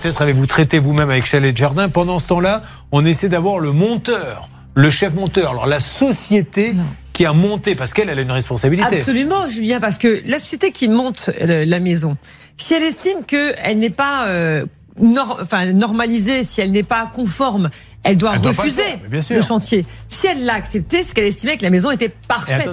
Peut-être avez-vous traité vous-même avec Chalet Jardin. Pendant ce temps-là, on essaie d'avoir le monteur, le chef monteur. Alors la société qui a monté, parce qu'elle elle a une responsabilité. Absolument, Julien, parce que la société qui monte la maison, si elle estime qu'elle n'est pas euh, enfin, normalisée, si elle n'est pas conforme, elle doit refuser le, le chantier. Si elle l'a accepté, c'est qu'elle estimait que la maison était parfaite.